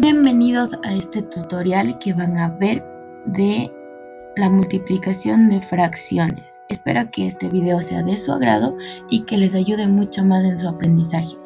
Bienvenidos a este tutorial que van a ver de la multiplicación de fracciones. Espero que este video sea de su agrado y que les ayude mucho más en su aprendizaje.